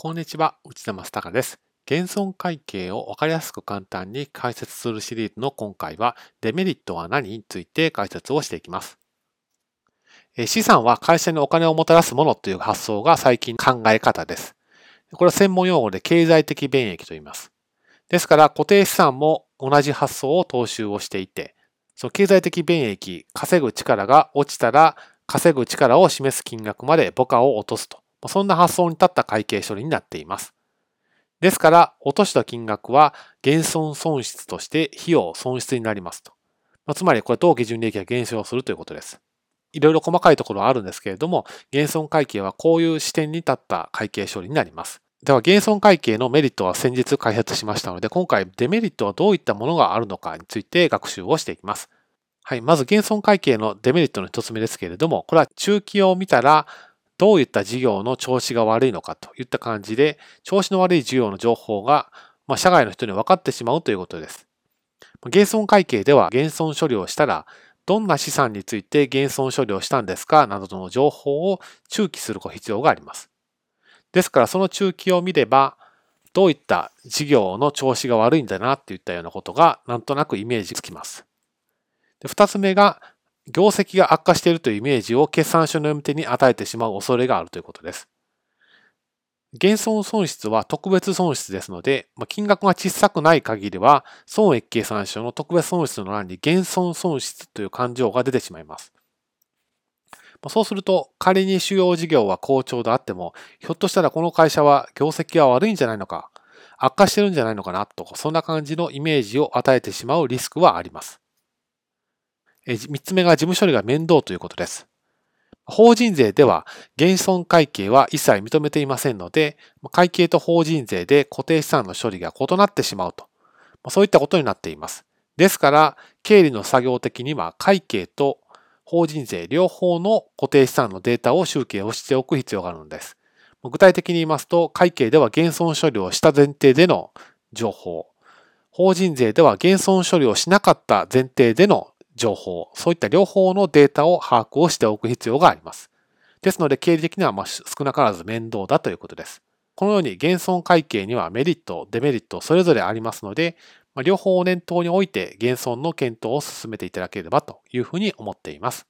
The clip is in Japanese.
こんにちは、内田正孝です。現存会計をわかりやすく簡単に解説するシリーズの今回は、デメリットは何について解説をしていきます。資産は会社にお金をもたらすものという発想が最近考え方です。これは専門用語で経済的便益と言います。ですから固定資産も同じ発想を踏襲をしていて、その経済的便益、稼ぐ力が落ちたら稼ぐ力を示す金額まで母価を落とすと。そんな発想に立った会計処理になっています。ですから、落とした金額は減損損失として費用損失になりますと。つまり、これ当基準利益が減少するということです。いろいろ細かいところはあるんですけれども、減損会計はこういう視点に立った会計処理になります。では、減損会計のメリットは先日開発しましたので、今回デメリットはどういったものがあるのかについて学習をしていきます。はい。まず、減損会計のデメリットの一つ目ですけれども、これは中期を見たら、どういった事業の調子が悪いのかといった感じで、調子の悪い事業の情報が、まあ、社外の人に分かってしまうということです。減損会計では減損処理をしたら、どんな資産について減損処理をしたんですかなどの情報を中記する必要があります。ですからその中記を見れば、どういった事業の調子が悪いんだなっていったようなことがなんとなくイメージつきます。二つ目が業績が悪化しているというイメージを決算書の読み手に与えてしまう恐れがあるということです。減損損失は特別損失ですので、金額が小さくない限りは、損益計算書の特別損失の欄に減損損失という勘定が出てしまいます。そうすると、仮に主要事業は好調であっても、ひょっとしたらこの会社は業績が悪いんじゃないのか、悪化してるんじゃないのかなと、そんな感じのイメージを与えてしまうリスクはあります。3つ目が事務処理が面倒ということです。法人税では減損会計は一切認めていませんので、会計と法人税で固定資産の処理が異なってしまうと、そういったことになっています。ですから、経理の作業的には会計と法人税両方の固定資産のデータを集計をしておく必要があるのです。具体的に言いますと、会計では減損処理をした前提での情報、法人税では減損処理をしなかった前提での情報、そういった両方のデータを把握をしておく必要があります。ですので、経理的にはま少なからず面倒だということです。このように減損会計にはメリット、デメリットそれぞれありますので、ま両方を念頭に置いて減損の検討を進めていただければというふうに思っています。